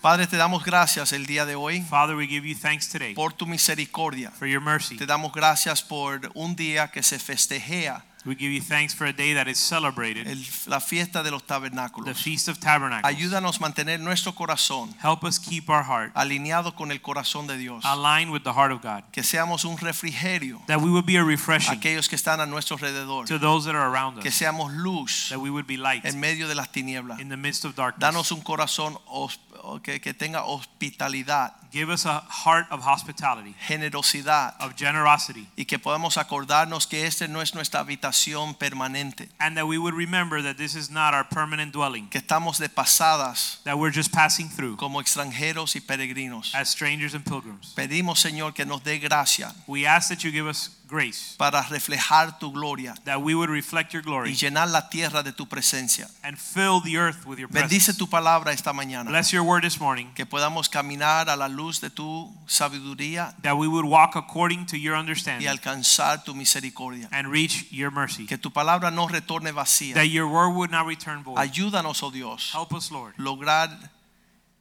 Padre, te damos gracias el día de hoy Father, we give you thanks today por tu misericordia. for your mercy. Te damos gracias por un día que se festejea We give you thanks for a day that is celebrated, el- la fiesta de los the. Feast of Tabernacles. Ayúdanos mantener nuestro corazón Help us keep our heart alineado con el corazón de Dios. aligned with the heart of God, Que seamos un refrigerio that we would be a refreshing aquellos que están a nuestro alrededor. to those that are around Que us, seamos luz that we would be light en medio de las tinieblas. in the midst of darkness. Danos un corazón que, que tenga hospitalidad, Give us a heart of hospitality, generosidad. of generosity, y que podamos acordarnos que esta no es nuestra habitación permanente, and that we would remember that this is not our permanent dwelling, que estamos de pasadas that we're just passing through como extranjeros y peregrinos. as strangers and pilgrims. Pedimos, Señor, que nos dé gracia. We ask that you give us grace, para reflejar tu gloria that we would reflect your y glory llenar la tierra de tu presencia. and fill the earth with your Bendice presence. tu palabra esta mañana, Bless your word this morning. que podamos caminar a la luz de tu sabiduría that we would walk according to your y understanding alcanzar tu misericordia. and reach your mercy. Que tu palabra no retorne vacía. That your word would not return void. Ayúdanos, oh Dios, Help us, Lord, lograr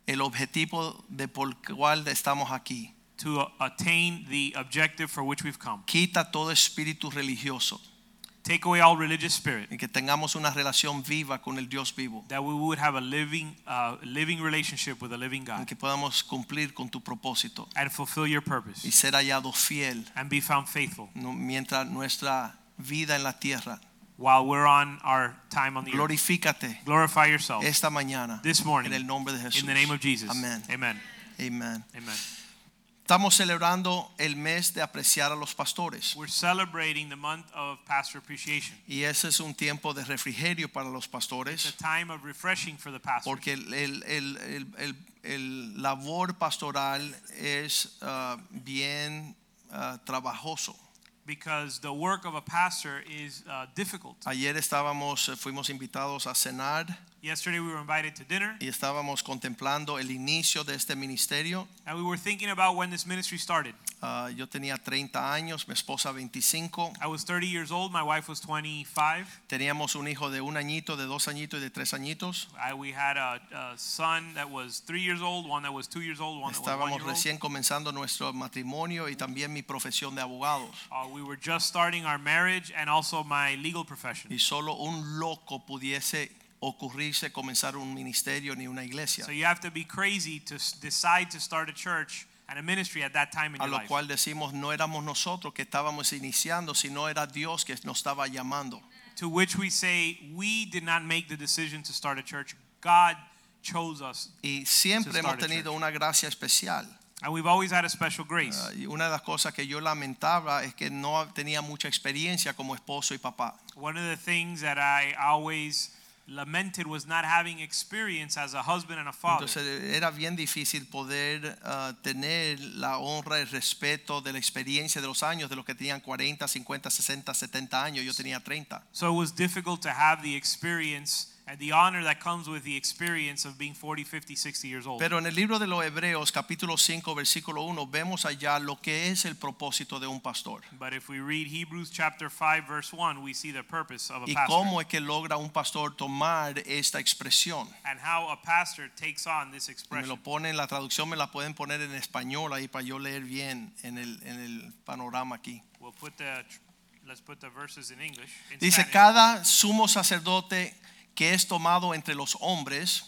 el objetivo de por cual estamos aquí. To attain the objective for which we've come. Quita todo espíritu religioso Take away all religious spirit. y que tengamos una relación viva con el Dios vivo. That we would have a living, uh, living relationship with a living y God que podamos cumplir con tu propósito and fulfill your y purpose ser hallado fiel and be found faithful no- mientras nuestra vida en la tierra. while we're on our time on the earth. Glorify yourself esta mañana this morning en el nombre de Jesús. in the name of Jesus. Amén. Amen. Amen. Amen. Estamos celebrando el mes de apreciar a los pastores We're celebrating the month of pastor appreciation. y ese es un tiempo de refrigerio para los It's a pastores time of refreshing for the pastor. porque el, el- el- el- el- labor pastoral es ah, bien ah, trabajoso. because the work of a pastor is uh, difficult. Ayer estábamos, eh, fuimos invitados a cenar Yesterday we were invited to dinner y estábamos contemplando el inicio de este ministerio. and we were thinking about when this ministry started. Ah, yo tenía 30 años, mi esposa 25. I was 30 years old, my wife was 25. Teníamos un hijo de un añito, de dos añitos y de tres añitos. I, we had a, a son that was three years old, one that was two years old, one that was one year old. recién comenzando nuestro matrimonio y también mi profesión de abogados. Uh, we were just starting our marriage and also my legal profession. Y solo un loco pudiese ocurrirse comenzar un ministerio ni una iglesia. So you have to be crazy to decide to start a church and a ministry at that time in A your lo life. cual decimos, no éramos nosotros que estábamos iniciando, sino era Dios que nos estaba llamando. To which we say, we did not make the decision to start a church. God chose us. Y siempre hemos tenido una gracia especial. And we've always had a special grace. Y una de las cosas que yo lamentaba es que no tenía mucha experiencia como esposo y papá. One of the things that I always lamented was not having experience as a husband and a father. Entonces era bien difícil poder ah, tener la honra respeto de la experiencia de los años de los que tenían 40, 50, 60, 70 años. Yo tenía 30. so it was difficult to have the experience and the honor that comes with the experience of being 40, 50, 60 years old. Pero en el libro de los Hebreos, capítulo 5, versículo 1, vemos allá lo que es el propósito de un pastor. but if we read Hebrews chapter 5 verse 1, we see the purpose of a Y pastor cómo es que logra un pastor tomar esta expresión. and how a pastor takes on this Me expression. lo ponen, la traducción me la pueden poner en español ahí para yo leer bien en el, en el panorama aquí. We'll put the let's put the verses in English. In Dice, Spanish. cada sumo sacerdote que es tomado entre los hombres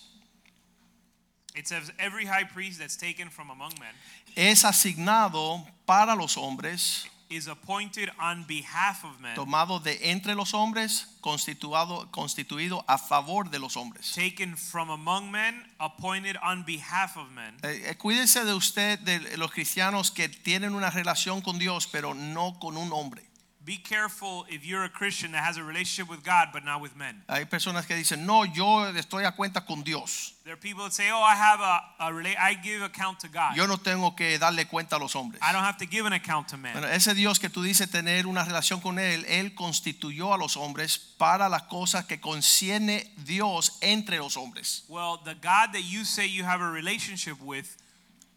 It says every high priest that's taken from among men es asignado para los hombres, is appointed on behalf of men, tomado de entre los hombres, constituado, constituido a favor de los hombres. taken from among men, appointed on behalf of men. Eh, eh, cuídese de usted, de los cristianos que tienen una relación con Dios, pero no con un hombre. Be careful if you're a Christian that has a relationship with God but not with men. Hay personas que dicen, no, yo estoy a cuenta con Dios. There are people that say, "Oh, I have a, a I give account to God. Yo no tengo que darle cuenta a los hombres. I don't have to give an account to men." Bueno, ese Dios que tú dices tener una relación con Él, Él constituyó a los hombres para las cosas que concierne Dios entre los hombres. Well, the God that you say you have a relationship with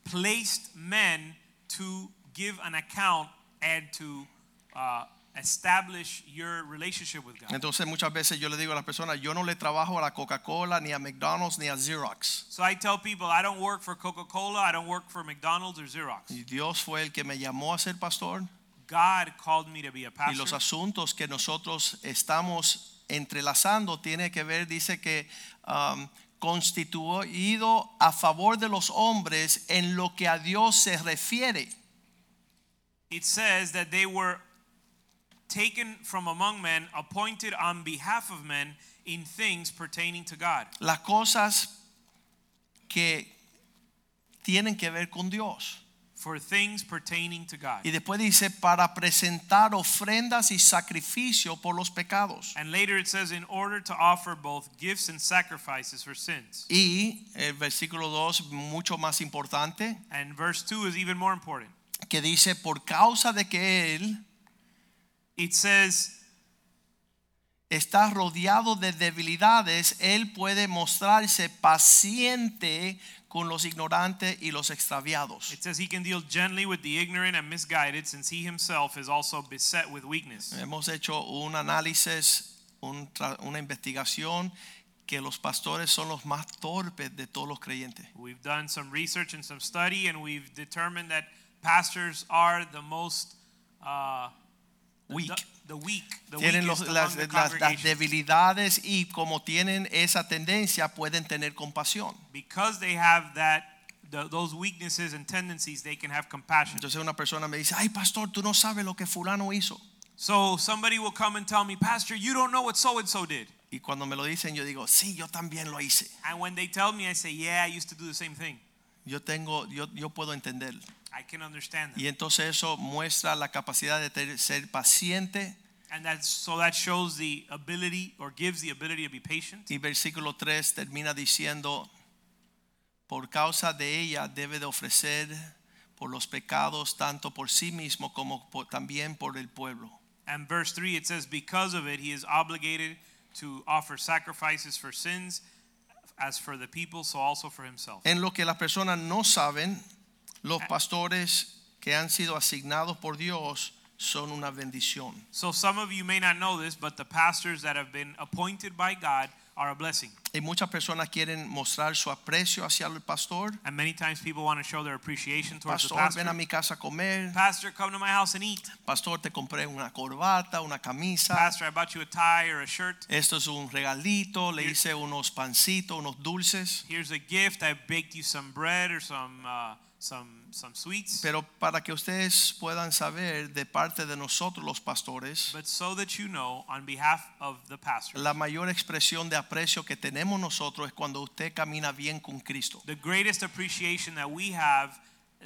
placed men to give an account and to uh, establish your relationship with God. Entonces muchas veces yo le digo a las personas, yo no le trabajo a la Coca-Cola, ni a McDonald's, ni a Xerox. So I tell people I don't work for Coca-Cola, I don't work for McDonald's or Xerox. Y Dios fue el que me llamó a ser pastor. God called me to be a Y los pastor. asuntos que nosotros estamos entrelazando tiene que ver, dice que um, constituido a favor de los hombres en lo que a Dios se refiere. It says that they were taken from among men, appointed on behalf of men in things pertaining to God. Las cosas que tienen que ver con Dios. For things pertaining to God. Y después dice, para presentar ofrendas y sacrificio por los pecados. And later it says, in order to offer both gifts and sacrifices for sins. Y el versículo 2, mucho más importante, And verse 2 is even more important. que dice, por causa de que Él It says, está rodeado de debilidades, Él puede mostrarse paciente con los ignorantes y los extraviados. it says he can deal gently with the ignorant and misguided since he himself is also beset with weakness. Hemos hecho un análisis, un una investigación que los pastores son los más torpes de todos los creyentes. We've done some research and some study and we've determined that pastors are the most uh, Weak. The, weak, the Tienen los- las, the las- las debilidades y como tienen esa tendencia pueden tener compasión. because they have that the, those weaknesses and tendencies they can have compassion. Entonces una persona me dice, ay pastor, tú no sabes lo que fulano hizo. So somebody will come and tell me, Pastor, you don't know what so and so did. Y cuando me lo dicen yo digo, sí, yo también lo hice. And when they tell me, I say, Yeah, I used to do the same thing. Yo tengo, yo, yo puedo entender. I can understand that. Y entonces eso muestra la capacidad de ter- ser paciente. And that's so that shows the ability or gives the ability to be patient. Y versículo 3 termina diciendo, por causa de ella debe de ofrecer por los pecados tanto por sí mismo como por- también por el pueblo. And verse 3 it says, Because of it, he is obligated to offer sacrifices for sins as for the people, so also for himself. En lo que las personas no saben, los pastores que han sido asignados por Dios son una bendición. So some of you may not know this, but the pastors that have been appointed by God are a blessing. Y muchas personas quieren mostrar su aprecio hacia el pastor. And many times people want to show their appreciation towards the Pastor, pastor. ven a mi casa a comer. Pastor, come to my house and eat. Pastor, te compré una corbata, una camisa. Pastor, I bought you a tie or a shirt. Esto es un regalito. Le hice unos pancitos, unos dulces. Here's a gift. I baked you some bread or some uh, some some sweets. Pero para que ustedes puedan saber de parte de nosotros los pastores, But so that you know, on behalf of the pastor, la mayor expresión de aprecio que tenemos nosotros es cuando usted camina bien con Cristo. the greatest appreciation that we have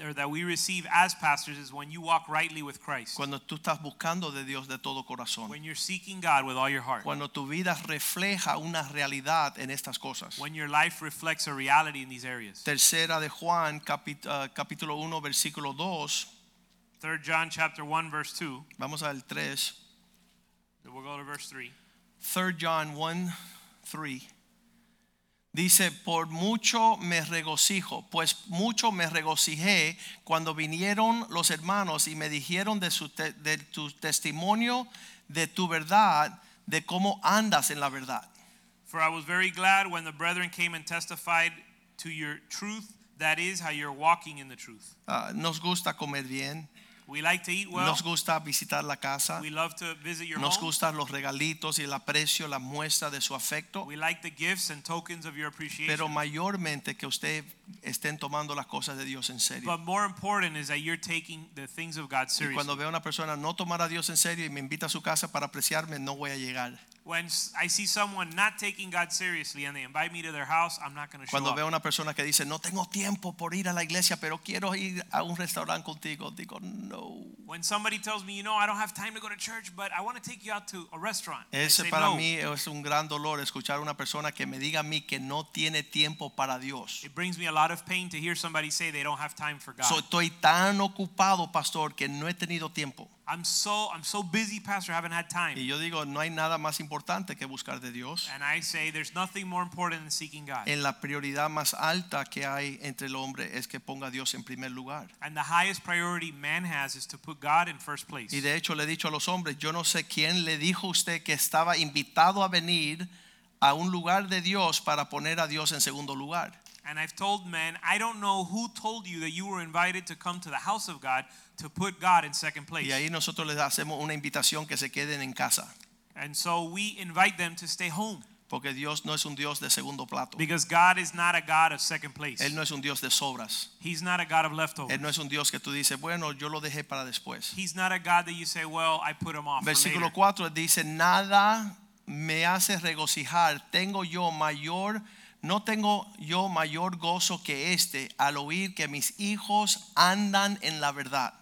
or that we receive as pastors is when you walk rightly with Christ. Cuando tú estás buscando de Dios de todo corazón. When you're seeking God with all your heart. Cuando tu vida refleja una realidad en estas cosas. When your life reflects a reality in these areas. Tercera de Juan, ah, capítulo 1, versículo 2. 3 John chapter 1 verse 2. Vamos al 3. We'll go to verse 3. 3 John 1, 3. Dice, por mucho me regocijo, pues mucho me regocijé cuando vinieron los hermanos y me dijeron de, su te- de tu testimonio, de tu verdad, de cómo andas en la verdad. For I was very glad when the brethren came and testified to your truth, that is, how you're walking in the truth. Ah, nos gusta comer bien, We like to eat well. nos gusta visitar la casa, We love to visit your nos home. gustan los regalitos y el aprecio, la muestra de su afecto, We like the gifts and tokens of your appreciation. pero mayormente que usted estén tomando las cosas de Dios en serio. but more important is that you're taking the things of God Y seriously. cuando veo a una persona no tomar a Dios en serio y me invita a su casa para apreciarme, no voy a llegar. when I see someone not taking God seriously and they invite me to their house, I'm not going to show Cuando up. veo una persona que dice, no tengo tiempo por ir a la iglesia, pero quiero ir a un restaurante contigo, digo, no. When somebody tells me, you know, I don't have time to go to church, but I want to take you out to a restaurant. Ese say, para no. mí es un gran dolor escuchar a una persona que me diga a mí que no tiene tiempo para Dios. It brings me a lot of pain to hear somebody say they don't have time for God. So, estoy tan ocupado, pastor, que no he tenido tiempo. I'm so I'm so busy, pastor, I haven't had time. Y yo digo, no hay nada más importante que buscar de Dios. And I say there's nothing more important than seeking God. En la prioridad más alta que hay entre el hombre es que ponga a Dios en primer lugar. And the highest priority man has is to put God in first place. Y de hecho le he dicho a los hombres, yo no sé quién le dijo a usted que estaba invitado a venir a un lugar de Dios para poner a Dios en segundo lugar. And I've told men, I don't know who told you that you were invited to come to the house of God to put God in second place. Y ahí nosotros les hacemos una invitación que se queden en casa, And so we invite them to stay home porque Dios no es un Dios de segundo plato. because God is not a God of second place. Él no es un Dios de sobras. He's not a God of leftovers. Él no es un Dios que tú dices, bueno, yo lo dejé para después. He's not a God that you say, well, I put him off Versículo later. 4 dice, nada me hace regocijar, tengo yo mayor, no tengo yo mayor gozo que este al oír que mis hijos andan en la verdad.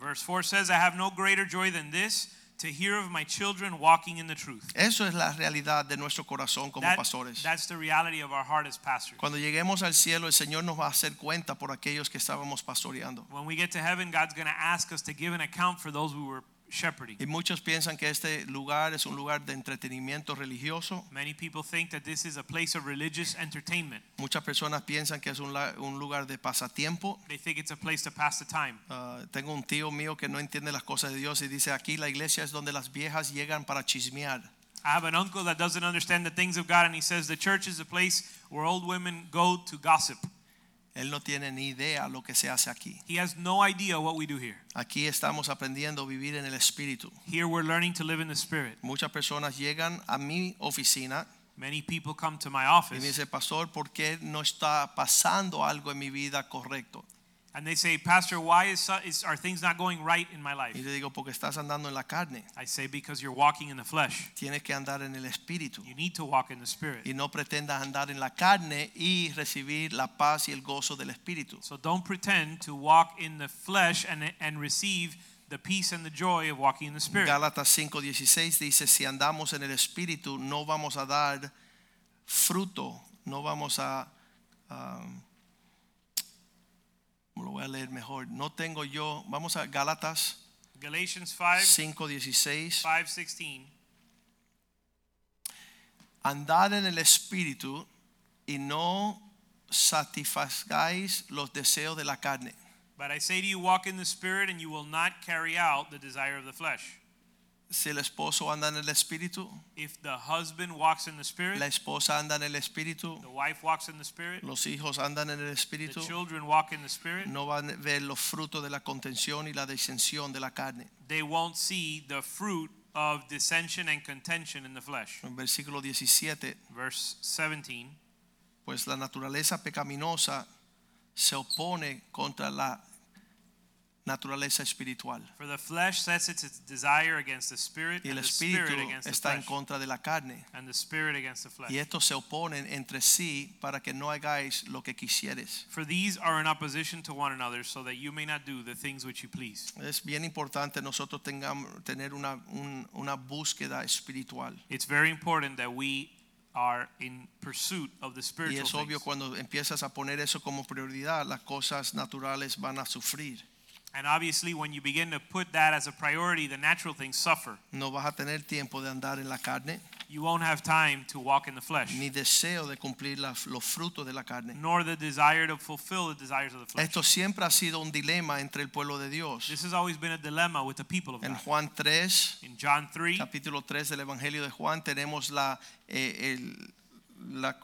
Verse 4 says, I have no greater joy than this to hear of my children walking in the truth. Eso es la realidad de nuestro corazón como That- pastores. that's the reality of our heart as pastors. Cuando lleguemos al cielo, el Señor nos va a hacer cuenta por aquellos que estábamos pastoreando. When we get to heaven, God's going to ask us to give an account for those we were shepherding. Y muchos piensan que este lugar es un lugar de entretenimiento religioso. Many people think that this is a place of religious entertainment. Muchas personas piensan que es un, un lugar de pasatiempo. They think it's a place to pass the time. Ah, tengo un tío mío que no entiende las cosas de Dios y dice aquí la iglesia es donde las viejas llegan para chismear. I have an uncle that doesn't understand the things of God, and he says the church is a place where old women go to gossip. Él no tiene ni idea lo que se hace aquí. He has no idea what we do here. Aquí estamos aprendiendo a vivir en el espíritu. Here we're learning to live in the spirit. Muchas personas llegan a mi oficina Many people come to my y me office dice, pastor, ¿por qué no está pasando algo en mi vida correcto? And they say, Pastor, why is, is are things not going right in my Y life? le digo, porque estás andando en la carne. I say, because you're walking in the flesh. Tienes que andar en el espíritu. You need to walk in the spirit. Y no pretendas andar en la carne y recibir la paz y el gozo del espíritu. So don't pretend to walk in the flesh and, and receive the peace and the joy of walking in the spirit. Gálatas 5:16 dice, si andamos en el espíritu, no vamos a dar fruto, no vamos a... um, lo voy a leer mejor. No tengo yo, vamos a Gálatas Galatians 5, 5:16. 5:16. Andad en el espíritu y no satisfagáis los deseos de la carne. But I say to you, walk in the spirit, and you will not carry out the desire of the flesh. Si el esposo anda en el espíritu, If the husband walks in the spirit, la esposa anda en el espíritu, the wife walks in the spirit, los hijos andan en el the espíritu, children walk in the spirit, no van a ver los frutos de la contención y la disensión de la carne. they won't see the fruit of dissension and contention in the flesh. En versículo 17, Verse 17. pues la naturaleza pecaminosa se opone contra la naturaleza espiritual For the flesh sets its desire against the spirit, y el and the spirit espíritu against the está en flesh, contra de la carne. and the spirit against the flesh. Y estos se oponen entre sí para que no hagáis lo que quisieres. For these are in opposition to one another, so that you may not do the things which you please. Es bien importante nosotros tengamos tener una, un- una búsqueda espiritual. It's very important that we are in pursuit of the Y spiritual es obvio things. cuando empiezas a poner eso como prioridad, las cosas naturales van a sufrir. And obviously, when you begin to put that as a priority, the natural things suffer. No vas a tener tiempo de andar en la carne, You won't have time to walk in the flesh, ni deseo de cumplir las- los frutos de la carne. nor the desire to fulfill the desires of the flesh. Esto siempre ha sido un dilema entre el pueblo de Dios. This has always been a dilemma with the people of En God. Juan 3, In John 3, capítulo 3 del Evangelio de Juan, tenemos la, eh, el, la-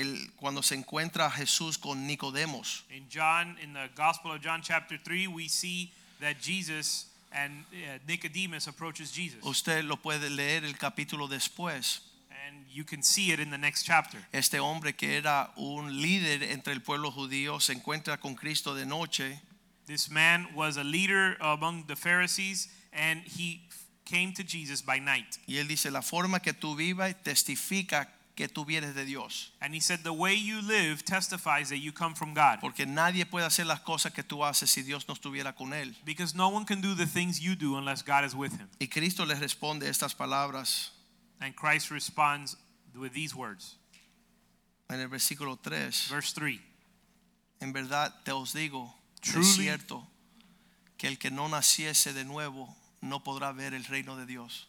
el- cuando se encuentra Jesús con Nicodemos. in John, in the Gospel of John, chapter 3, we see that Jesus and uh, Nicodemus approaches Jesus. Usted lo puede leer el capítulo después. And you can see it in the next chapter. Este hombre que era un líder entre el pueblo judío se encuentra con Cristo de noche This man was a leader among the Pharisees, and he came to Jesus by night. Y él dice, la forma que tú vivas testifica que tú vienes de Dios. And he said, The way you live testifies that you come from God. Porque nadie puede hacer las cosas que tú haces si Dios no estuviera con él. Because no one can do the things you do unless God is with him. Y Cristo le responde estas palabras And Christ responds with these words. en el versículo 3. Verse 3 En verdad te os digo, Truly. cierto, que el que no naciese de nuevo no podrá ver el reino de Dios.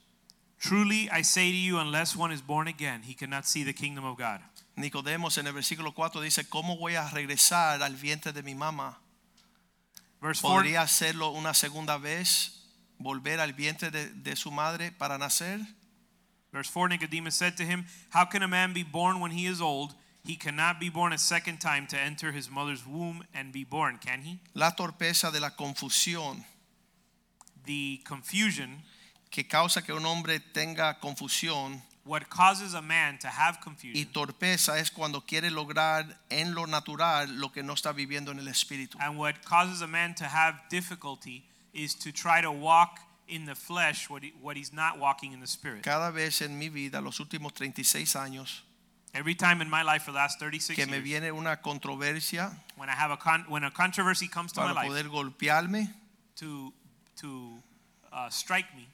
Truly I say to you, unless one is born again, he cannot see the kingdom of God. Nicodemos en el versículo 4 dice, ¿cómo voy a regresar al vientre de mi mamá? Verse 4 ¿Podría hacerlo una segunda vez? ¿Volver al vientre de, de su madre para nacer? Verse 4 Nicodemus said to him, How can a man be born when he is old? He cannot be born a second time to enter his mother's womb and be born, can he? La torpeza de la confusión The confusion, que causa que un hombre tenga confusión what causes a man to have y confusion, torpeza es cuando quiere lograr en lo natural lo que no está viviendo en el espíritu. and what causes a man to have difficulty is to try to walk in the flesh what, he, what he's not walking in the spirit. Cada vez en mi vida, los últimos 36 años, Every time in my life for the last 36 que me years, viene una controversia when I have a con- when a controversy comes to my para life poder golpearme, to to uh, strike me,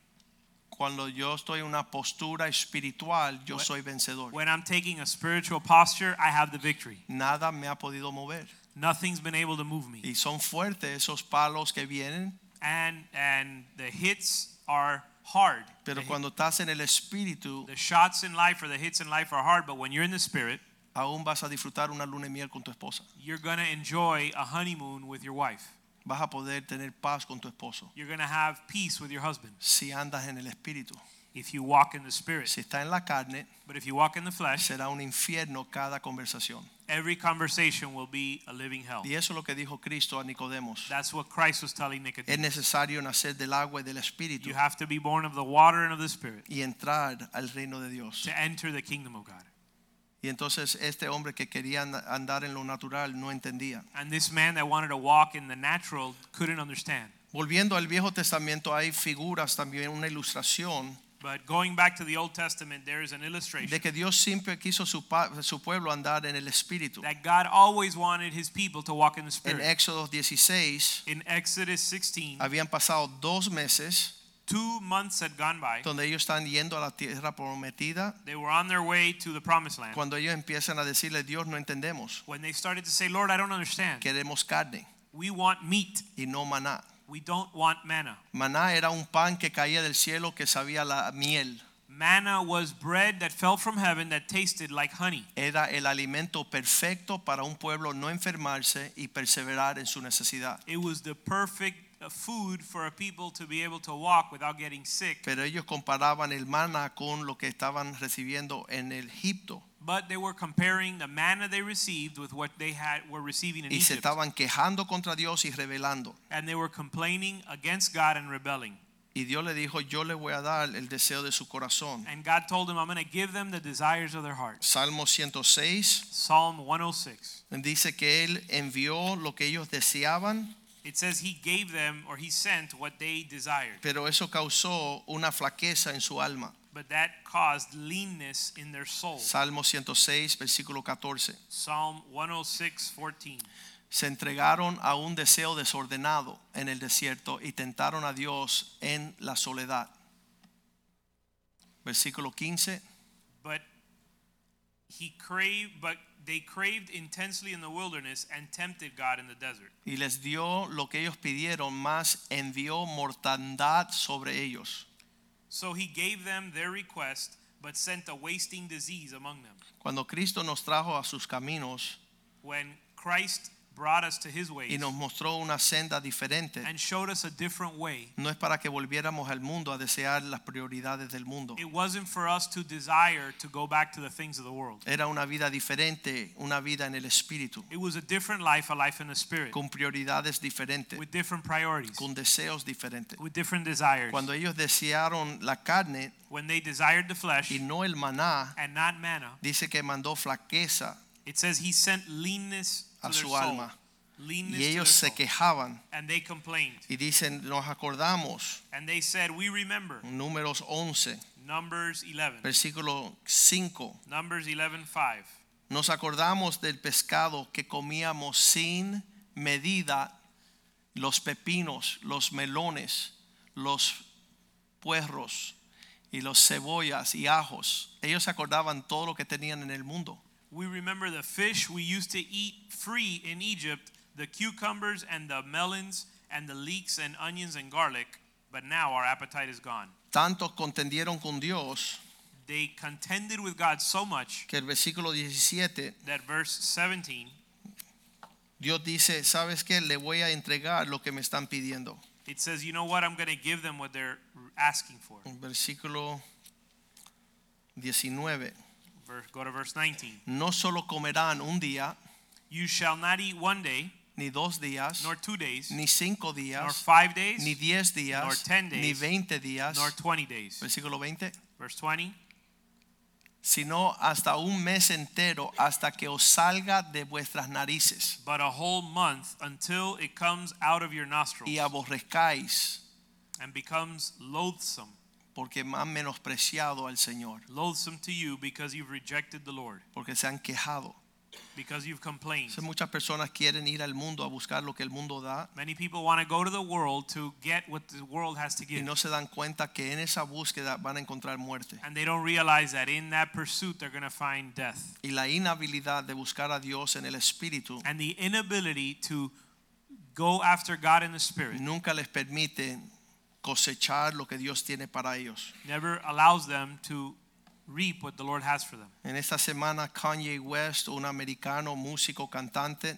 cuando yo estoy en una postura espiritual, yo When- soy vencedor. when I'm taking a spiritual posture, I have the victory. Nada me ha podido mover. Nothing's been able to move me. Y son fuertes esos palos que vienen, And and the hits are hard. pero the, cuando estás en el espíritu, the shots in life or the hits in life are hard, but when you're in the spirit, aún vas a disfrutar una luna de miel con tu esposa. you're going to enjoy a honeymoon with your wife. Vas a poder tener paz con tu esposo You're going to have peace with your husband si andas en el espíritu. if you walk in the spirit. Si está en la carne, But if you walk in the flesh, será un infierno cada conversación. every conversation will be a living hell. Y eso es lo que dijo Cristo a Nicodemos. That's what Christ was telling Es Nicodemus. necesario nacer del agua y del espíritu You have to be born of the water and of the spirit y entrar al reino de Dios. to enter the kingdom of God. Y entonces este hombre que quería and- andar en lo natural no entendía. And this man that wanted to walk in the natural couldn't understand. Volviendo al Viejo Testamento hay figuras también, una ilustración But going back to the Old Testament, there is an illustration de que Dios siempre quiso su, su pueblo andar en el espíritu. that God always wanted his people to walk in the En Spirit. Éxodo 16 In Exodus 16, habían pasado dos meses two months had gone by. donde ellos están yendo a la tierra prometida. They were on their way to the promised land. Cuando ellos empiezan a decirle, Dios no entendemos, When they started to say, Lord, I don't understand. queremos carne We want meat. y no maná. We don't want manna. Maná era un pan que caía del cielo que sabía la miel. Manna was bread that fell from heaven that tasted like honey. Era el alimento perfecto para un pueblo no enfermarse y perseverar en su necesidad. It was the perfect food for a people to be able to walk without getting sick. Pero ellos comparaban el maná con lo que estaban recibiendo en Egipto But they were comparing the manna they received with what they had were receiving in y se Egypt. estaban quejando contra Dios y rebelando. And they were complaining against God and rebelling. Y Dios le dijo, yo le voy a dar el deseo de su corazón. And God told them, I'm going to give them the desires of their hearts. Salmo 106 Psalm 106. dice que Él envió lo que ellos deseaban, It says he gave them or he sent what they desired. pero eso causó una flaqueza en su alma. But that caused leanness in their soul. Salmo 106, versículo 14. Psalm 106, 14. Se entregaron a un deseo desordenado en el desierto y tentaron a Dios en la soledad. Versículo 15. But he craved, but they craved intensely in the wilderness and tempted God in the desert. Y les dio lo que ellos pidieron, más envió mortandad sobre ellos. So he gave them their request, but sent a wasting disease among them. Cuando Cristo nos trajo a sus caminos When Christ brought us to his y ways nos mostró una senda diferente, and showed us a different way, no es para que volviéramos al mundo a desear las prioridades del mundo. it wasn't for us to desire to go back to the things of the world. Era una vida diferente, una vida en el espíritu, It was a different life, a life in the spirit, con prioridades diferentes, with different priorities, con deseos diferentes. with different desires. Cuando ellos desearon la carne When they desired the flesh y no el maná, and not manna, dice que mandó flaqueza it says he sent leanness a su alma. y ellos se quejaban and they complained. y dicen, nos acordamos, And they said, We remember. números 11, Numbers 11. versículo 5, Numbers 11 5. nos acordamos del pescado que comíamos sin medida, los pepinos, los melones, los puerros y los cebollas y ajos. Ellos se acordaban todo lo que tenían en el mundo. We remember the fish we used to eat free in Egypt, the cucumbers and the melons and the leeks and onions and garlic, but now our appetite is gone. Tantos contendieron con Dios They contended with God so much que el versículo 17 that verse 17 Dios dice, ¿sabes qué? Le voy a entregar lo que me están pidiendo. it says, You know what? I'm going to give them what they're asking for. Versículo 19. Verse, go to verse 19. No solo comerán un día, You shall not eat one day, ni dos días, nor two days, ni cinco nor five days, ni diez días, nor 10 days, ni veinte días. nor 20 days. Versículo 20. Verse 20. Sino hasta un mes entero, hasta que os salga de vuestras narices But a whole month until it comes out of your nostrils y aborrezcáis, and becomes loathsome. Porque han menospreciado al Señor, loathsome to you because you've rejected the Lord, porque se han quejado. because you've complained. Entonces, muchas personas quieren ir al mundo a buscar lo que el mundo da Many people want to go to the world to get what the world has to y give. no se dan cuenta que en esa búsqueda van a encontrar muerte. And they don't realize that in that pursuit they're going to find death. Y la inhabilidad de buscar a Dios en el Espíritu And the inability to go after God in the Spirit nunca les permite cosechar lo que Dios tiene para ellos. never allows them to reap what the Lord has for them. En esta semana Kanye West, un americano músico cantante,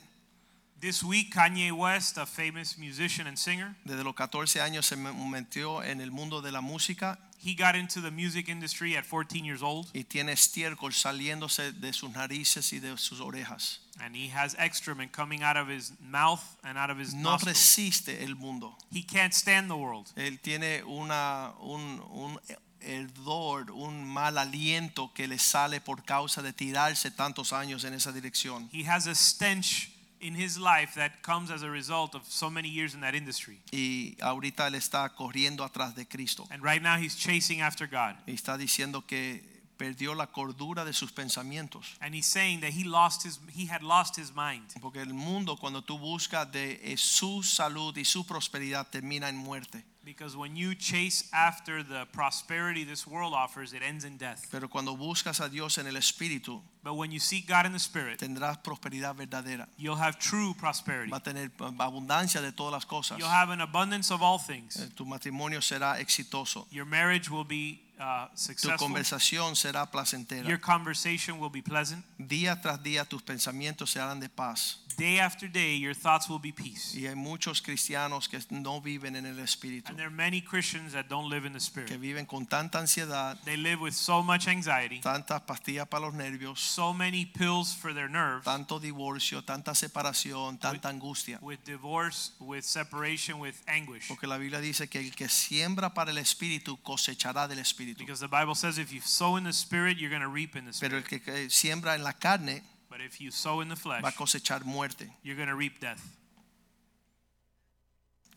This week, Kanye West, a famous musician and singer, desde los 14 años se metió en el mundo de la música he got into the music industry at 14 years old, y tiene estiércol saliéndose de sus narices y de sus orejas. and he has excrement coming out of his mouth and out of his No nostrils. resiste el mundo. He can't stand the world. Él tiene una, un, un hedor, un mal aliento que le sale por causa de tirarse tantos años en esa dirección. He has a stench in his life that comes as a result of so many years in that industry. Y ahorita él está corriendo atrás de Cristo. And right now he's chasing after God. Y está diciendo que perdió la cordura de sus pensamientos. And he's saying that he lost his he had lost his mind. Porque el mundo cuando tú buscas de eh, su salud y su prosperidad termina en muerte. Because when you chase after the prosperity this world offers, it ends in death. Pero cuando buscas a Dios en el Espíritu, But when you seek God in the Spirit, tendrás prosperidad verdadera. you'll have true prosperity. Va a tener abundancia de todas las cosas. You'll have an abundance of all things. Eh, Tu matrimonio será exitoso. Your marriage will be uh, Tu successful. conversación será placentera. Your conversation will be pleasant. Día tras día tus pensamientos serán de paz. Day after day, your thoughts will be peace. Y hay muchos cristianos que no viven en el Espíritu, And there are many Christians that don't live in the que Spirit. viven con tanta ansiedad, They live with so much anxiety, tantas pastillas para los nervios, so many pills for their nerves, tanto divorcio, tanta separación, tanta angustia. with divorce, with separation, with anguish. Porque la Biblia dice que el que siembra para el Espíritu cosechará del Espíritu. Because the Bible says if you sow in the Spirit, you're going to reap in the Spirit. Pero el que que siembra en la carne But if you sow in the flesh, va a cosechar muerte. you're going to reap death.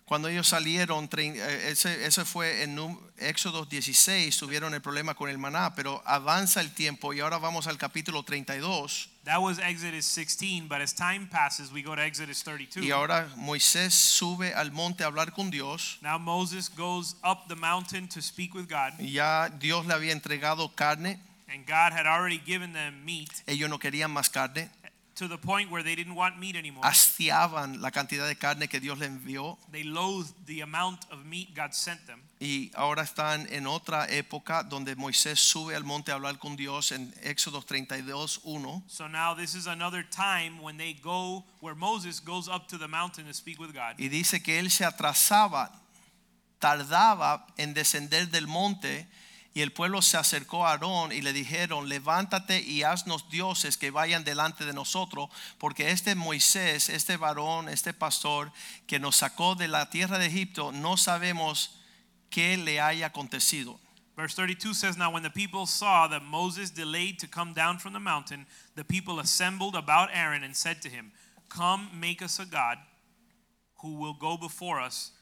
Cuando ellos salieron, eh, ese, ese fue en Éxodo 16, tuvieron el problema con el maná, pero avanza el tiempo y ahora vamos al capítulo 32 That was Exodus 16, but as time passes, we go to Exodus 32. y ahora Moisés sube al monte a hablar con Dios Now Moses goes up the mountain to speak with God, ya Dios le había entregado carne, and God had already given them meat ellos no querían más carne, to the point where they didn't want meat anymore. hastiaban la cantidad de carne que Dios le envió They loathed the amount of meat God sent them. y ahora están en otra época donde Moisés sube al monte a hablar con Dios en Éxodo 32, 1. So now this is another time when they go, where Moses goes up to the mountain to speak with God. Y dice que él se atrasaba, tardaba en descender del monte. Y el pueblo se acercó a Aarón y le dijeron, levántate y haznos dioses que vayan delante de nosotros, porque este Moisés, este varón, este pastor que nos sacó de la tierra de Egipto, no sabemos qué le haya acontecido. Verse 32 says, Now when the people saw that Moses delayed to come down from the mountain, the people assembled about Aaron and said to him, Come, make us a God who will go before us.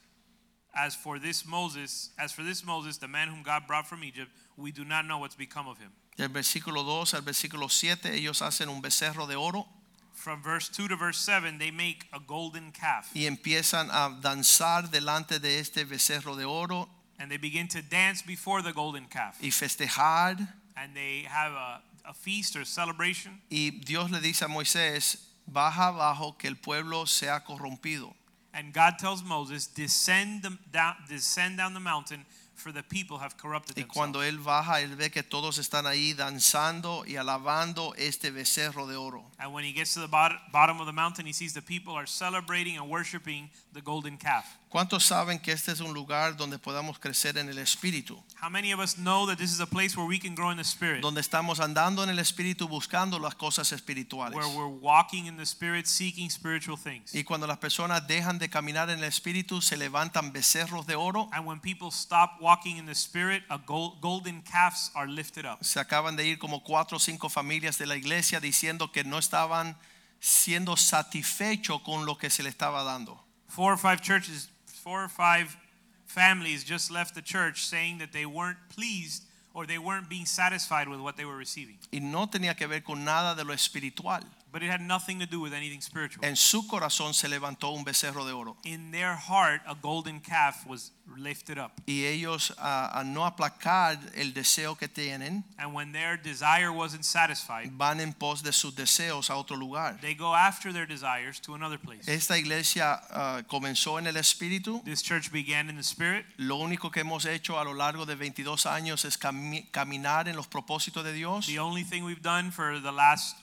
As for this Moses, as for this Moses, the man whom God brought from Egypt, we do not know what's become of him. Del versículo 2 al versículo 7 ellos hacen un becerro de oro From verse 2 to verse 7, they make a golden calf. y empiezan a danzar delante de este becerro de oro And they begin to dance before the golden calf. y festejar. And they have a, a feast or celebration. Y Dios le dice a Moisés, baja abajo que el pueblo se ha corrompido. And God tells Moses, descend, the, down, descend down the mountain, for the people have corrupted Y themselves. cuando él baja, él ve que todos están ahí danzando y alabando este becerro de oro. And when he gets to the bottom of the mountain, he sees the people are celebrating and worshiping the golden calf. ¿Cuántos saben que este es un lugar donde podamos crecer en el espíritu? How many of us know that this is a place where we can grow in the spirit, Donde estamos andando en el espíritu buscando las cosas espirituales. where we're walking in the spirit, seeking spiritual things? Y cuando las personas dejan de caminar en el espíritu, se levantan becerros de oro. And when people stop walking in the spirit, a gold, golden calves are lifted up. Se acaban de ir como cuatro o cinco familias de la iglesia diciendo que no estaban siendo satisfechos con lo que se le estaba dando. Four or five churches, four or five families just left the church saying that they weren't pleased or they weren't being satisfied with what they were receiving. Y no tenía que ver con nada de lo espiritual. But it had nothing to do with anything spiritual. En su corazón se levantó un becerro de oro. In their heart, a golden calf was lifted up. Y ellos a, a no aplacar el deseo que tienen, And when their desire wasn't satisfied, van en pos de sus deseos a otro lugar. they go after their desires to another place. Esta iglesia ah, comenzó en el espíritu. This church began in the spirit. Lo único que hemos hecho a lo largo de 22 años es cami- caminar en los propósitos de Dios. The only thing we've done for the last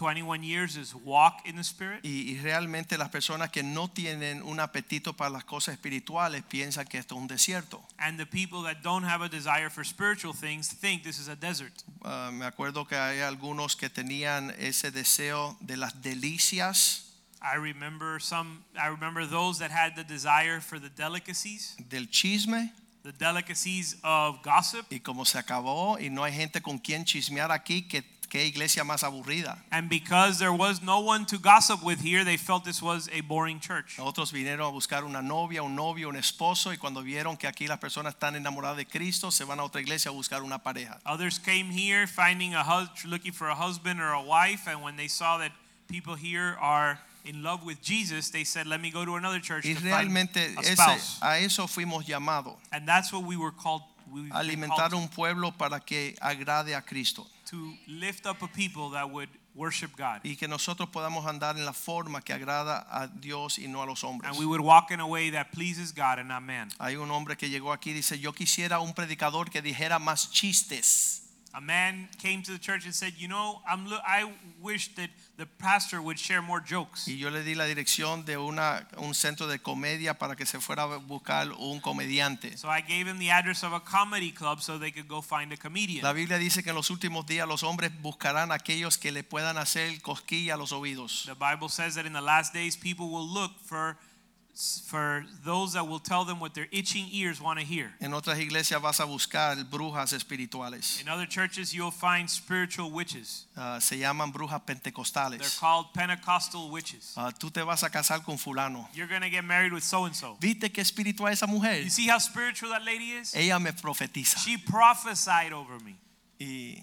21 years is walk in the spirit. Y, y realmente las personas que no tienen un apetito para las cosas espirituales piensan que esto es un desierto. And the people that don't have a desire for spiritual things think this is a desert. Ah, me acuerdo que hay algunos que tenían ese deseo de las delicias, I remember some I remember those that had the desire for the delicacies, del chisme. the delicacies of gossip. Y como se acabó y no hay gente con quien chismear aquí, que qué iglesia más aburrida. And because there was no one to gossip with here, they felt this was a boring church. Otros vinieron a buscar una novia, un novio, un esposo y cuando vieron que aquí las personas están enamoradas de Cristo, se van a otra iglesia a buscar una pareja. Others came here finding a looking for a husband or a wife, and when they saw that people here are in love with Jesus, they said, "Let me go to another church Y to find a ese- spouse." a eso fuimos llamados, And that's what we were called. We alimentar un pueblo para que agrade a Cristo to lift up a people that would worship God, y que nosotros podamos andar en la forma que agrada a Dios y no a los hombres. and we would walk in a way that pleases God and not man. Hay un hombre que llegó aquí y dice, yo quisiera un predicador que dijera más chistes. A man came to the church and said, "You know, I'm I wish that the pastor would share more jokes." Y yo le di la dirección de una, un centro de comedia para que se fuera a buscar un comediante. So I gave him the address of a comedy club so they could go find a comedian. La Biblia dice que en los últimos días los hombres buscarán a aquellos que le puedan hacer cosquilla a los oídos. The Bible says that in the last days people will look for for those that will tell them what their itching ears want to hear. En otras iglesias vas a buscar brujas espirituales. In other churches you'll find spiritual witches. Ah, se llaman brujas pentecostales. They're called Pentecostal witches. Ah, tú te vas a casar con fulano. You're going to get married with so and so. ¿Viste qué espiritual esa mujer? You see how spiritual that lady is? Ella me profetiza. She prophesied over me. Y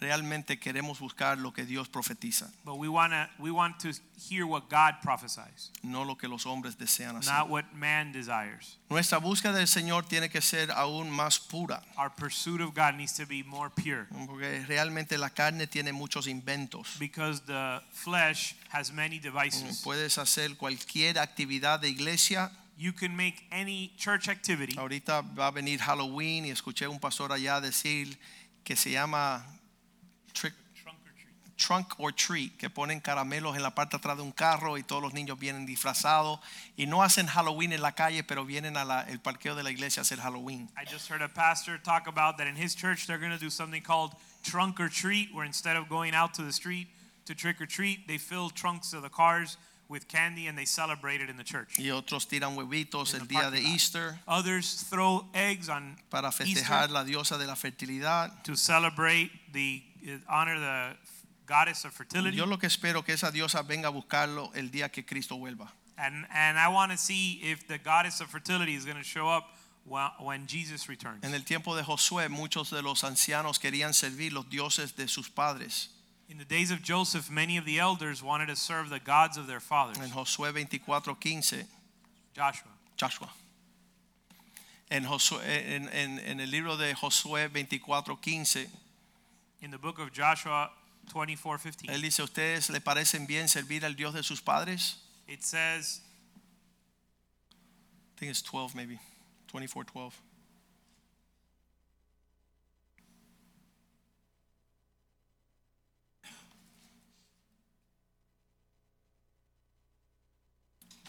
realmente queremos buscar lo que Dios profetiza, But we want to we want to hear what God prophesies, no lo que los hombres desean hacer. not what man desires. Nuestra búsqueda del Señor tiene que ser aún más pura, Our pursuit of God needs to be more pure porque realmente la carne tiene muchos inventos. because the flesh has many devices. Puedes hacer cualquier actividad de iglesia. You can make any church activity. Ahorita va a venir Halloween y escuché un pastor allá decir que se llama trick, trunk or treat, que ponen caramelos en la parte de atrás de un carro y todos los niños vienen disfrazados y no hacen Halloween en la calle, pero vienen al parqueo de la iglesia a hacer Halloween. I just heard a pastor talk about that in his church they're going to do something called trunk or treat, where instead of going out to the street to trick or treat, they fill trunks of the cars with candy and they celebrate it in the church. Y otros tiran huevitos el día de. Easter Others throw eggs on para Easter festejar la diosa de la fertilidad. to celebrate the Eh, honor the goddess of fertility. Yo lo que espero que esa diosa venga a buscarlo el día que Cristo vuelva. And, and I want to see if the goddess of fertility is going to show up when, when Jesus returns. En el tiempo de Josué, muchos de los ancianos querían servir los dioses de sus padres. In the days of Joseph, many of the elders wanted to serve the gods of their fathers. En Josué 24:15, Joshua. Joshua. En, Josué, en, en- en el libro de Josué 24:15, In the book of Joshua 24:15, él dice, ¿ustedes le parecen bien servir al Dios de sus padres? it says, I think it's 12 maybe, 24:12.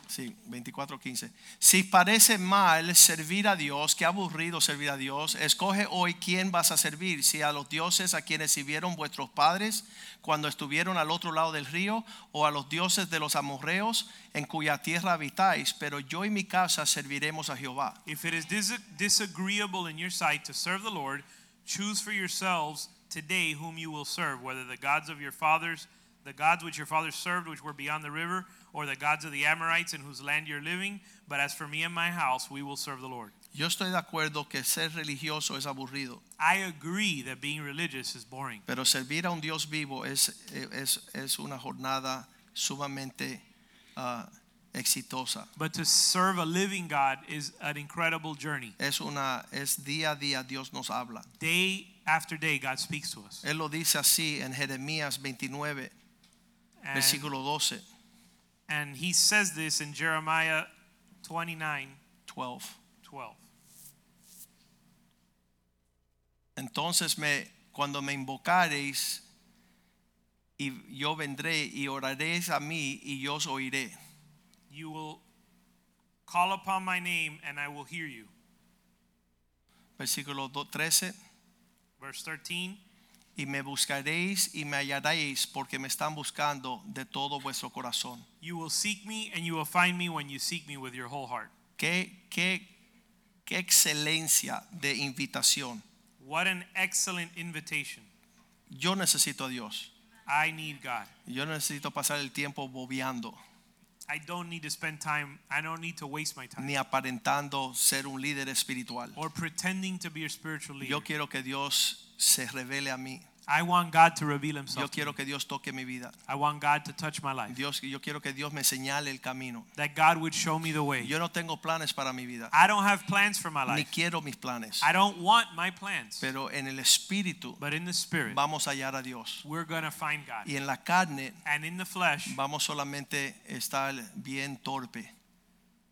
Sí, 24:15. Si parece mal servir a Dios, qué aburrido servir a Dios, escoge hoy quién vas a servir, si a los dioses a quienes sirvieron vuestros padres cuando estuvieron al otro lado del río, o a los dioses de los amorreos en cuya tierra habitáis, pero yo y mi casa serviremos a Jehová. If it is dis- disagreeable in your sight to serve the Lord, choose for yourselves today whom you will serve, whether the gods of your fathers, the gods which your fathers served, which were beyond the river, or the gods of the Amorites in whose land you're living. But as for me and my house, we will serve the Lord. Yo estoy de acuerdo que ser religioso es aburrido, I agree that being religious is boring, pero servir a un Dios vivo es, es, es una jornada sumamente ah, exitosa. but to serve a living God is an incredible journey. Es una es día a día Dios nos habla. Day after day, God speaks to us. Él lo dice así en Jeremías 29, And, versículo 12, and he says this in Jeremiah 29 12. 12. Entonces me cuando me invocareis y yo vendré y oraréis a mí y yo os oiré. You will call upon my name and I will hear you. Versículo do- 13. Verse 13. Y me buscaréis y me hallaréis porque me están buscando de todo vuestro corazón. You will seek me and you will find me when you seek me with your whole heart. Qué, qué, qué excelencia de invitación. What an excellent invitation. Yo necesito a Dios. I need God. Yo necesito pasar el tiempo bobeando I don't need to spend time, I don't need to waste my time ni aparentando ser un líder espiritual. or pretending to be a spiritual leader. Yo quiero que Dios se revele a mí. I want God to reveal himself. to quiero que Dios toque mi vida. I want God to touch my life. Dios, yo quiero que Dios me señale el camino. That God would show me the way. Yo no tengo planes para mi vida, I don't have plans for my ni life. quiero mis planes, I don't want my plans. pero en el espíritu But in the spirit, vamos a hallar a Dios. we're to find God. Y en la carne And in the flesh, vamos solamente a estar bien torpe.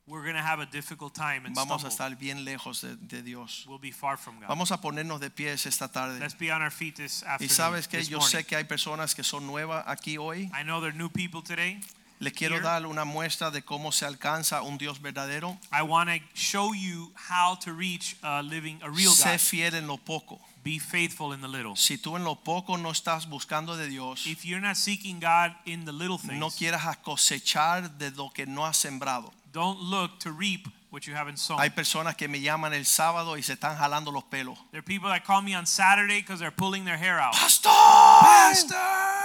We're going to have a difficult time and Vamos a estar bien lejos de, de Dios. We'll be far from God. Vamos a ponernos de pies esta tarde. Let's be on our feet this afternoon, Y sabes que yo morning. sé que hay personas que son nuevas aquí hoy. I know there are new people today. Les quiero Here. dar una muestra de cómo se alcanza un Dios verdadero. I want to show you how to reach a living, a real God. Sé fiel en lo poco. Be faithful in the little. Si tú en lo poco no estás buscando de Dios, If you're not seeking God in the little things, no quieras cosechar de lo que no has sembrado. Don't look to reap what you haven't sown. Hay personas que me llaman el sábado y se están jalando los pelos. there are people that call me on Saturday because they're pulling their hair out. ¡Pastor! Pastor!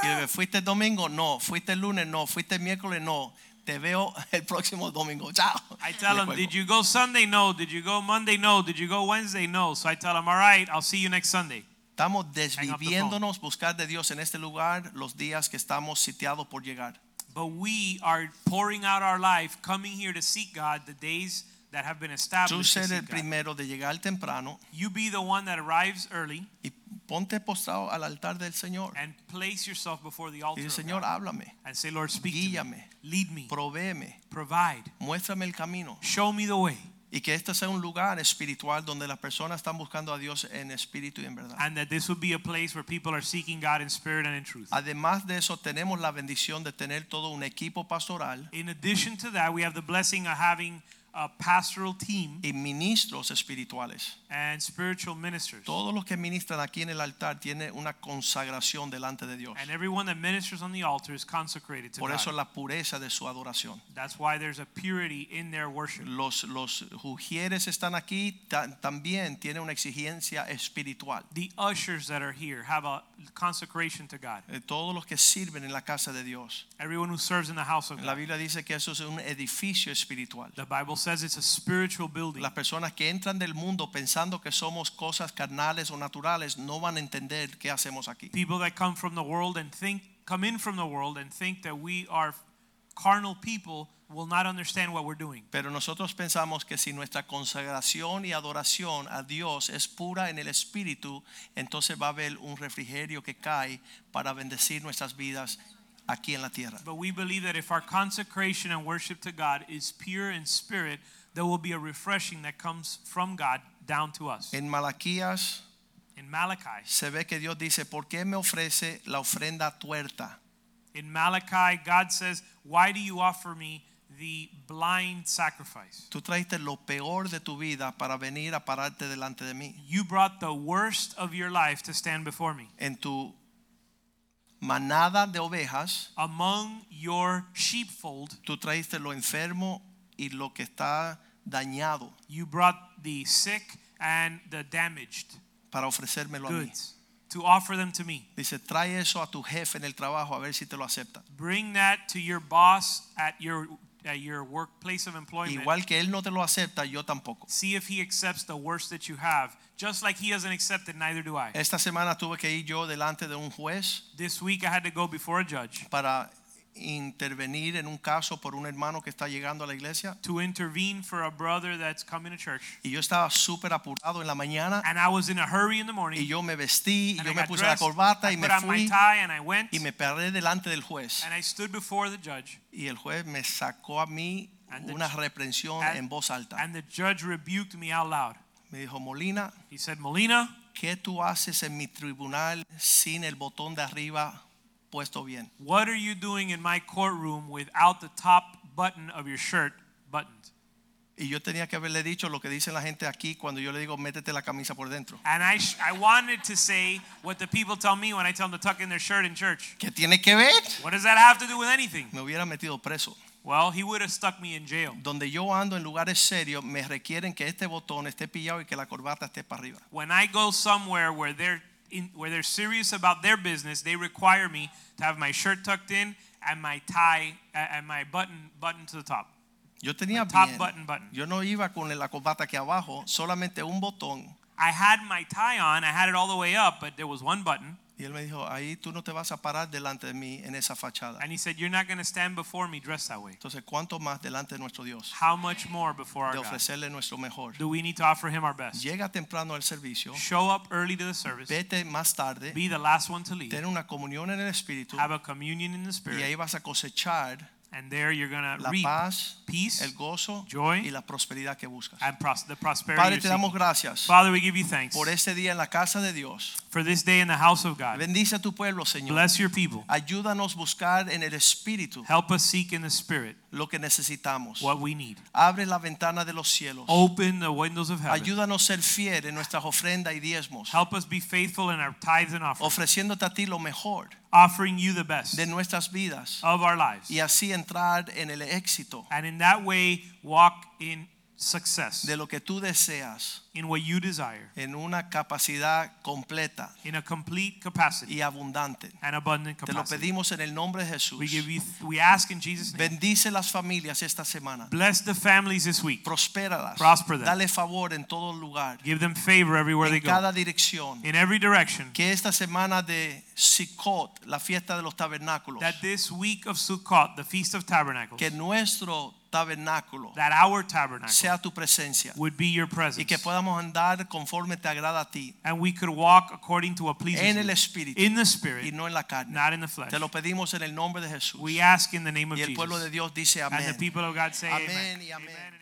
Y le digo, ¿fuiste el domingo? No. ¿Fuiste el lunes? No. ¿Fuiste el miércoles? No. Te veo el próximo domingo. Chao. I tell them, did you go Sunday? No. Did you go Monday? No. Did you go Wednesday? No. So I tell them, all right, I'll see you next Sunday. Estamos Hang up the desviviéndonos buscar de Dios en este lugar los días que estamos sitiados por llegar. But we are pouring out our life, coming here to seek God the days that have been established. to ser el primero de llegar temprano You be the one that arrives early y ponte postrado al altar del Señor. and place yourself before the altar of Señor, háblame, and say, Lord, speak to me. Lead me. provéeme, Provide. muéstrame el camino. Show me the way. Y que este sea un lugar espiritual donde las personas están buscando a Dios en espíritu y en verdad. And that this would be a place where people are seeking God in spirit and in truth. Además de eso, tenemos la bendición de tener todo un equipo pastoral In addition to that, we have the blessing of having a pastoral team y ministros espirituales. and spiritual ministers. Todos los que ministran aquí en el altar tienen una consagración delante de Dios. And everyone that ministers on the altar is consecrated to Por eso God. la pureza de su adoración. That's why there's a purity in their worship. Los, los ujieres están aquí, ta- también tienen una exigencia espiritual. The ushers that are here have a consecration to God. Eh, Todos los que sirven en la casa de Dios. Everyone who serves in the house of La God. Biblia dice que eso es un edificio espiritual. The Bible says it's a spiritual building. Las personas que entran del mundo pensando que somos cosas carnales o naturales no van a entender qué hacemos aquí. People that come from the world and think come in from the world and think that we are carnal people will not understand what we're doing. Pero nosotros pensamos que si nuestra consagración y adoración a Dios es pura en el espíritu, entonces va a haber un refrigerio que cae para bendecir nuestras vidas aquí en la tierra. But we believe that if our consecration and worship to God is pure in spirit, there will be a refreshing that comes from God down to us. En Malaquías In Malachi, se ve que Dios dice, ¿por qué me ofrece la ofrenda tuerta? in Malachi, God says, "Why do you offer me the blind sacrifice? Tú traiste lo peor de tu vida para venir a pararte delante de mí. You brought the worst of your life to stand before me. En tu manada de ovejas, Among your sheepfold, tú traiste lo enfermo y lo que está dañado you brought the sick and the damaged para ofrecérmelo a mí. goods to offer them to me. Dice, trae eso a tu jefe en el trabajo a ver si te lo acepta. Bring that to your boss at your at your workplace of employment. Igual que él no te lo acepta, yo tampoco. See if he accepts the worst that you have. Just like he doesn't accept it, neither do I. Esta semana tuve que ir yo delante de un juez This week I had to go before a judge para intervenir en un caso por un hermano que está llegando a la iglesia. to intervene for a brother that's coming to church. Y yo estaba súper apurado en la mañana And I was in a hurry in the y morning. yo me vestí y And yo I me got puse la dressed, corbata I y me put on my fui tie and I went y me paré delante del juez. and I stood before the judge. Y el juez me sacó a mí And the una reprensión and- en voz alta. And the judge rebuked me out loud. Me dijo, Molina, He said, Molina, ¿qué tú haces en mi tribunal sin el botón de arriba puesto bien? what are you doing in my courtroom without the top button of your shirt buttoned? Y yo tenía que haberle dicho lo que dice la gente aquí cuando yo le digo, métete la camisa por dentro. And I, sh- I wanted to say what the people tell me when I tell them to tuck in their shirt in church. ¿Qué tiene que ver? What does that have to do with anything? Me hubiera metido preso. Well, he would have stuck me in jail. Donde yo ando en lugares serios, me requieren que este botón esté pillado y que la corbata esté para arriba. When I go somewhere where they're in, where they're serious about their business, they require me to have my shirt tucked in and my tie and my button button to the top. Yo tenía top bien. button, button. Yo no iba con la corbata aquí abajo, solamente un botón. I had my tie on, I had it all the way up, but there was one button. Y él me dijo, ahí tú no te vas a parar delante de mí en esa fachada. And he said, You're not going to stand before me dressed that way. Entonces, ¿cuánto más delante de nuestro Dios? How much more before our De God ofrecerle nuestro mejor. do we need to offer him our best? Llega temprano al servicio, Show up early to the service, vete más tarde, be the last one to leave, ten una comunión en el Espíritu have a communion in the y ahí Spirit, vas a cosechar and there you're to la reap paz, peace el gozo joy, y la prosperidad que buscas. and pros- the prosperity. Padre, te damos gracias Father, we give you thanks por este día en la casa de Dios. for this day in the house of God. Bendice a tu pueblo, Señor. Bless your people. Ayúdanos buscar en el Espíritu Help us seek in the Spirit lo que necesitamos. what we need. Abre la ventana de los cielos. Open the windows of heaven. Ayúdanos a ser fiel en nuestras ofrendas y diezmos, Help us be faithful in our tithes and offerings, ofreciéndote a ti lo mejor offering you the best de nuestras vidas of our lives. y así entrar en el éxito And in that way, walk in success, de lo que tú deseas in what you desire, en una capacidad completa in a complete capacity y abundante. and abundant Te lo capacity. pedimos en el nombre de Jesús. We give you, we ask in Jesus' name. Bendice las familias esta semana. Bless the families this week. Prospéralas. Prosper them. Dale favor en todo lugar, Give them favor everywhere they en go, cada dirección. in every direction. Que esta semana de Sukkot, la fiesta de los tabernáculos, That this week of Sukkot, the Feast of Tabernacles, que nuestro tabernáculo that our tabernacle sea tu presencia would be your y presence, que podamos andar conforme te agrada a ti and we could walk according to what pleases en el espíritu in the y Spirit, no en la carne. not in the flesh. Te lo pedimos en el nombre de Jesús. We ask in the name of Y el pueblo de Jesus. Dios dice And the people of God say Amén amen. y amén. Amen